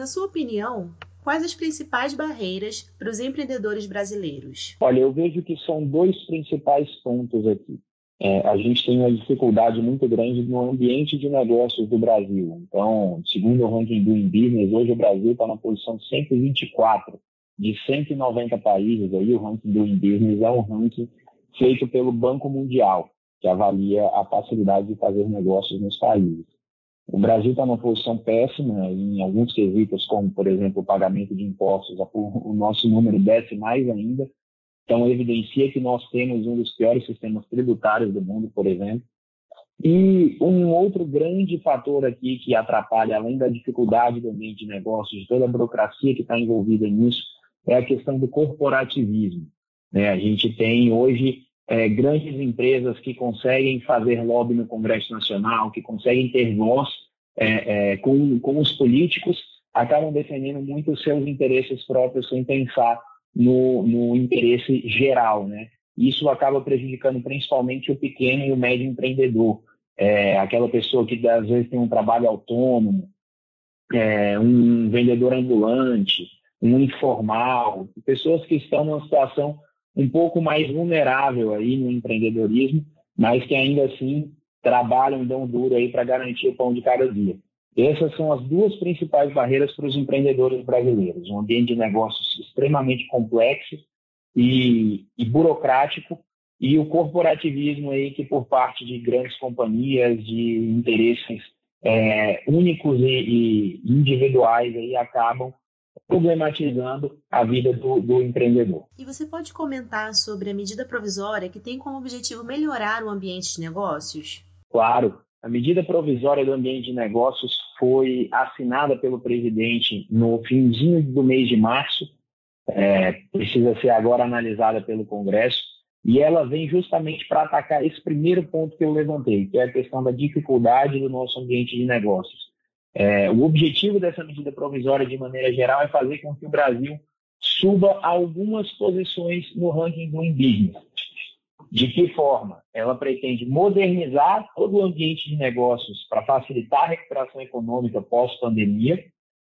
Na sua opinião, quais as principais barreiras para os empreendedores brasileiros? Olha, eu vejo que são dois principais pontos aqui. É, a gente tem uma dificuldade muito grande no ambiente de negócios do Brasil. Então, segundo o ranking do Business, hoje o Brasil está na posição 124 de 190 países. Aí o ranking do Business é um ranking feito pelo Banco Mundial, que avalia a facilidade de fazer negócios nos países. O Brasil está numa posição péssima em alguns quesitos, como, por exemplo, o pagamento de impostos. O nosso número desce mais ainda. Então, evidencia que nós temos um dos piores sistemas tributários do mundo, por exemplo. E um outro grande fator aqui que atrapalha, além da dificuldade do ambiente de negócios, toda a burocracia que está envolvida nisso, é a questão do corporativismo. Né? A gente tem hoje é, grandes empresas que conseguem fazer lobby no Congresso Nacional, que conseguem ter voz é, é, com, com os políticos, acabam defendendo muito os seus interesses próprios sem pensar no, no interesse geral, né? Isso acaba prejudicando principalmente o pequeno e o médio empreendedor, é, aquela pessoa que às vezes tem um trabalho autônomo, é, um vendedor ambulante, um informal, pessoas que estão numa situação um pouco mais vulnerável aí no empreendedorismo, mas que ainda assim trabalham, dão duro aí para garantir o pão de cada dia. Essas são as duas principais barreiras para os empreendedores brasileiros. Um ambiente de negócios extremamente complexo e, e burocrático e o corporativismo aí que por parte de grandes companhias, de interesses é, únicos e, e individuais aí acabam problematizando a vida do, do, empreendedor. E você pode comentar sobre a medida provisória que tem como objetivo melhorar o ambiente de negócios? Claro. A medida provisória do ambiente de negócios foi assinada pelo presidente no finzinho do mês de março, é, precisa ser agora analisada pelo Congresso, e ela vem justamente para atacar esse primeiro ponto que eu levantei, que é a questão da dificuldade do nosso ambiente de negócios. É, o objetivo dessa medida provisória, de maneira geral, é fazer com que o Brasil suba algumas posições no ranking do Business. De que forma? Ela pretende modernizar todo o ambiente de negócios para facilitar a recuperação econômica pós-pandemia.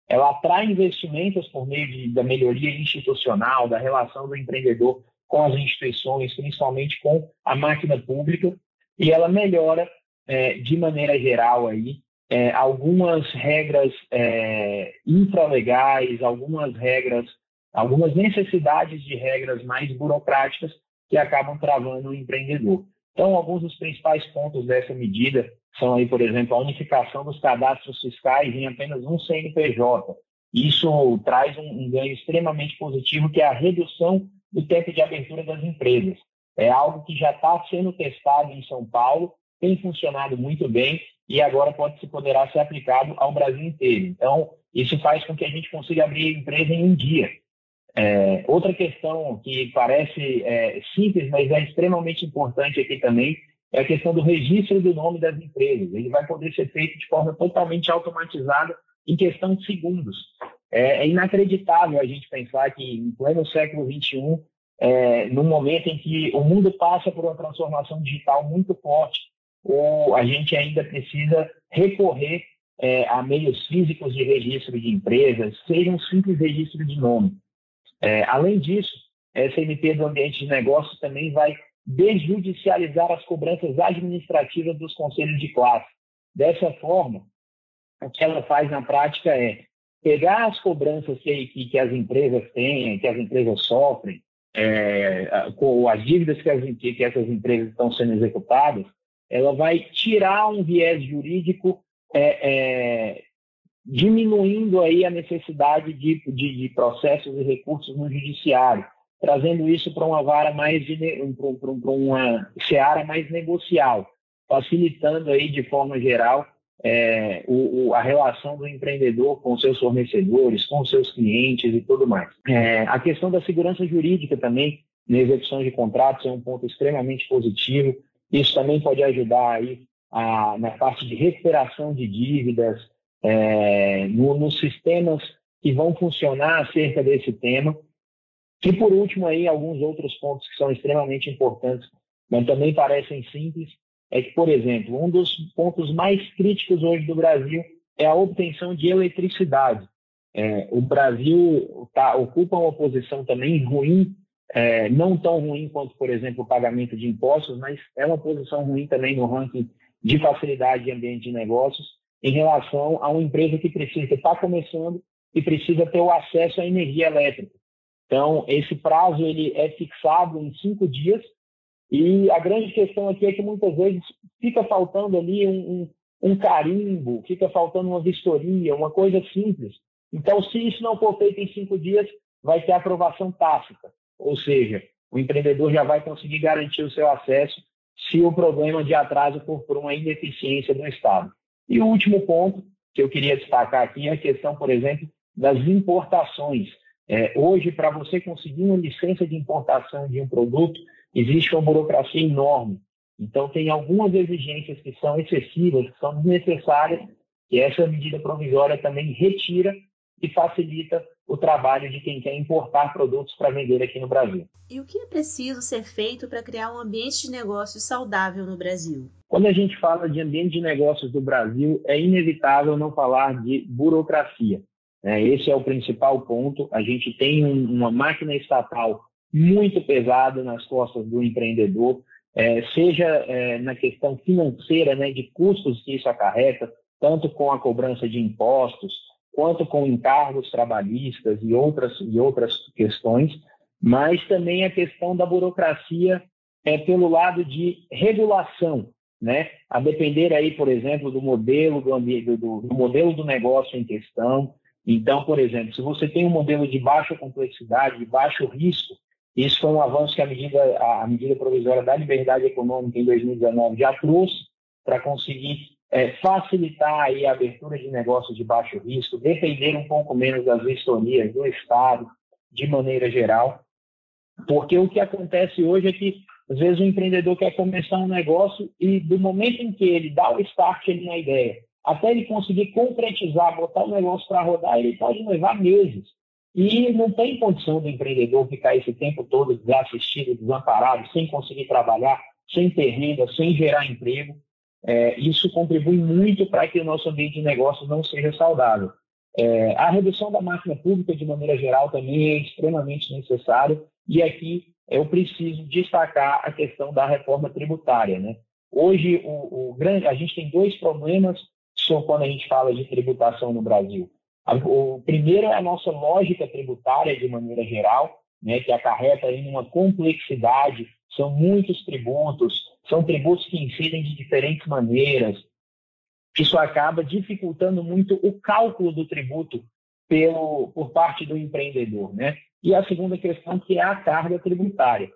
Ela atrai investimentos por meio de, da melhoria institucional, da relação do empreendedor com as instituições, principalmente com a máquina pública, e ela melhora, é, de maneira geral, aí, é, algumas regras é, infralegais, algumas regras, algumas necessidades de regras mais burocráticas que acabam travando o empreendedor. Então, alguns dos principais pontos dessa medida são aí, por exemplo, a unificação dos cadastros fiscais em apenas um CNPJ. Isso traz um, um ganho extremamente positivo, que é a redução do tempo de abertura das empresas. É algo que já está sendo testado em São Paulo, tem funcionado muito bem e agora pode se poderá ser aplicado ao Brasil inteiro. Então, isso faz com que a gente consiga abrir empresa em um dia. É, outra questão que parece é, simples, mas é extremamente importante aqui também, é a questão do registro do nome das empresas. Ele vai poder ser feito de forma totalmente automatizada em questão de segundos. É, é inacreditável a gente pensar que, em pleno século XXI, é, momento em que o mundo passa por uma transformação digital muito forte, ou a gente ainda precisa recorrer é, a meios físicos de registro de empresas, seja um simples registro de nome. É, além disso, essa MP do ambiente de negócios também vai desjudicializar as cobranças administrativas dos conselhos de classe. Dessa forma, o que ela faz na prática é pegar as cobranças que, que, que as empresas têm, que as empresas sofrem, é, com as dívidas que, as, que essas empresas estão sendo executadas, ela vai tirar um viés jurídico, é, é, diminuindo aí a necessidade de, de, de, processos e recursos no judiciário, trazendo isso para uma vara mais para uma seara mais negocial, facilitando aí de forma geral é, o, o, a relação do empreendedor com seus fornecedores, com seus clientes e tudo mais. É, a questão da segurança jurídica também na execução de contratos é um ponto extremamente positivo. Isso também pode ajudar aí a, na parte de recuperação de dívidas, é, no, nos sistemas que vão funcionar acerca desse tema. E por último aí alguns outros pontos que são extremamente importantes, mas também parecem simples, é que, por exemplo, um dos pontos mais críticos hoje do Brasil é a obtenção de eletricidade. É, o Brasil tá, ocupa uma posição também ruim, é, não tão ruim quanto, por exemplo, o pagamento de impostos, mas é uma posição ruim também no ranking de facilidade de ambiente de negócios em relação a uma empresa que precisa, que está começando e precisa ter o acesso à energia elétrica. Então, esse prazo ele é fixado em cinco dias e a grande questão aqui é que muitas vezes fica faltando ali um, um, um carimbo, fica faltando uma vistoria, uma coisa simples. Então, se isso não for feito em cinco dias, vai ter aprovação tácita, ou seja, o empreendedor já vai conseguir garantir o seu acesso se o problema de atraso for por uma ineficiência do Estado. E o último ponto que eu queria destacar aqui é a questão, por exemplo, das importações. É, hoje, para você conseguir uma licença de importação de um produto, existe uma burocracia enorme. Então, tem algumas exigências que são excessivas, que são desnecessárias, e essa medida provisória também retira e facilita o trabalho de quem quer importar produtos para vender aqui no Brasil. E o que é preciso ser feito para criar um ambiente de negócios saudável no Brasil? Quando a gente fala de ambiente de negócios do Brasil, é inevitável não falar de burocracia. Né? Esse é o principal ponto. A gente tem uma máquina estatal muito pesada nas costas do empreendedor, é, seja é, na questão financeira, né, de custos que isso acarreta, tanto com a cobrança de impostos, quanto com encargos trabalhistas e outras, e outras questões, mas também a questão da burocracia é, pelo lado de regulação, né? A depender aí, por exemplo, do modelo do, do, do, modelo do negócio em questão. Então, por exemplo, se você tem um modelo de baixa complexidade, de baixo risco, isso foi um avanço que a medida, a medida provisória da liberdade econômica em 2019 já trouxe para conseguir é, facilitar aí a abertura de negócios de baixo risco, depender um pouco menos das vistorias do Estado, de maneira geral, porque o que acontece hoje é que, às vezes, o empreendedor quer começar um negócio e, do momento em que ele dá o start ali na ideia, até ele conseguir concretizar, botar o negócio para rodar, ele pode levar meses. E não tem condição do empreendedor ficar esse tempo todo desassistido, desamparado, sem conseguir trabalhar, sem ter renda, sem gerar emprego. É, isso contribui muito para que o nosso ambiente de negócios não seja saudável. É, a redução da máquina pública, de maneira geral, também é extremamente necessária, e aqui eu preciso destacar a questão da reforma tributária. Né? Hoje, o, o grande, a gente tem dois problemas quando a gente fala de tributação no Brasil. O primeiro é a nossa lógica tributária, de maneira geral, né, que acarreta em uma complexidade, são muitos tributos, são tributos que incidem de diferentes maneiras. Isso acaba dificultando muito o cálculo do tributo pelo, por parte do empreendedor. Né? E a segunda questão, que é a carga tributária.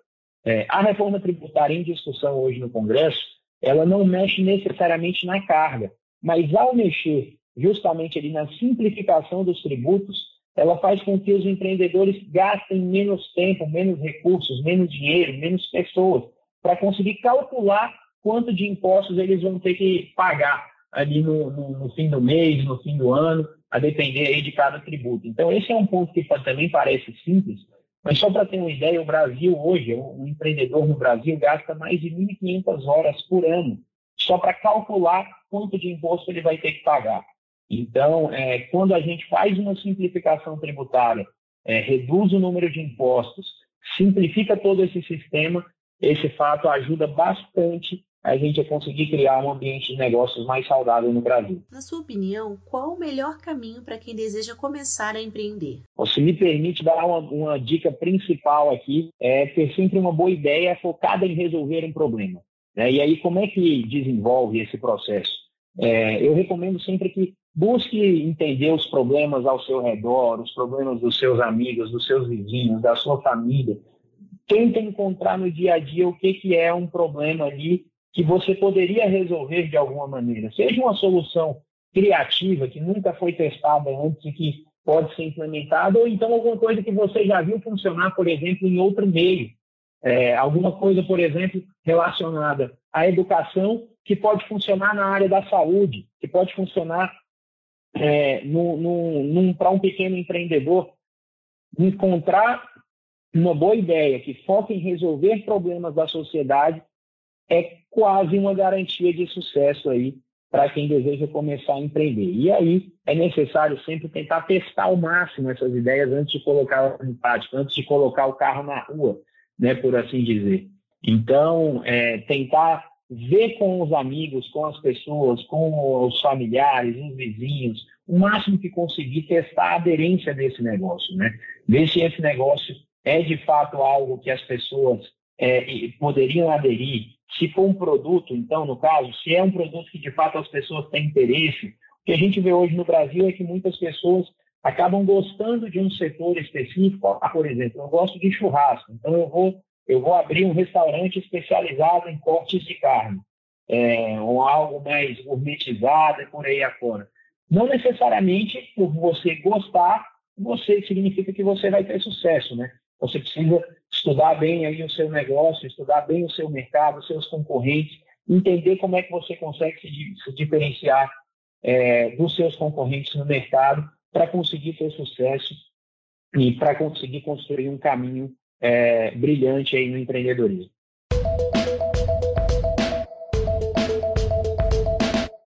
É, a reforma tributária em discussão hoje no Congresso, ela não mexe necessariamente na carga, mas ao mexer justamente ali na simplificação dos tributos, ela faz com que os empreendedores gastem menos tempo, menos recursos, menos dinheiro, menos pessoas para conseguir calcular quanto de impostos eles vão ter que pagar ali no, no, no, fim do mês, no fim do ano, a depender aí de cada tributo. Então, esse é um ponto que também parece simples, mas só para ter uma ideia, o Brasil hoje, o empreendedor no Brasil gasta mais de 1.500 horas por ano só para calcular quanto de imposto ele vai ter que pagar. Então, é, quando a gente faz uma simplificação tributária, é, reduz o número de impostos, simplifica todo esse sistema, esse fato ajuda bastante a gente a conseguir criar um ambiente de negócios mais saudável no Brasil. Na sua opinião, qual o melhor caminho para quem deseja começar a empreender? Se me permite dar uma, uma dica principal aqui, é ter sempre uma boa ideia focada em resolver um problema. Né? E aí, como é que desenvolve esse processo? É, eu recomendo sempre que busque entender os problemas ao seu redor, os problemas dos seus amigos, dos seus vizinhos, da sua família, tenta encontrar no dia a dia o que, que é um problema ali que você poderia resolver de alguma maneira. Seja uma solução criativa, que nunca foi testada antes e que pode ser implementada, ou então alguma coisa que você já viu funcionar, por exemplo, em outro meio. É, alguma coisa, por exemplo, relacionada à educação, que pode funcionar na área da saúde, que pode funcionar é, para um pequeno empreendedor. Encontrar uma boa ideia que foca em resolver problemas da sociedade é quase uma garantia de sucesso aí para quem deseja começar a empreender. E aí é necessário sempre tentar testar ao máximo essas ideias antes de colocar em prática, antes de colocar o carro na rua, né, por assim dizer. Então, é, tentar ver com os amigos, com as pessoas, com os familiares, os vizinhos, o máximo que conseguir testar a aderência desse negócio, né? Ver se esse negócio é de fato algo que as pessoas é, poderiam aderir. Se for um produto, então, no caso, se é um produto que de fato as pessoas têm interesse, o que a gente vê hoje no Brasil é que muitas pessoas acabam gostando de um setor específico. Ah, por exemplo, eu gosto de churrasco, então eu vou, eu vou abrir um restaurante especializado em cortes de carne, é, ou algo mais gourmetizado e por aí afora. Não necessariamente por você gostar, você significa que você vai ter sucesso, né? Você precisa estudar bem aí o seu negócio, estudar bem o seu mercado, os seus concorrentes, entender como é que você consegue se, diferenciar é, dos seus concorrentes no mercado para conseguir ter sucesso e para conseguir construir um caminho é, brilhante aí no empreendedorismo.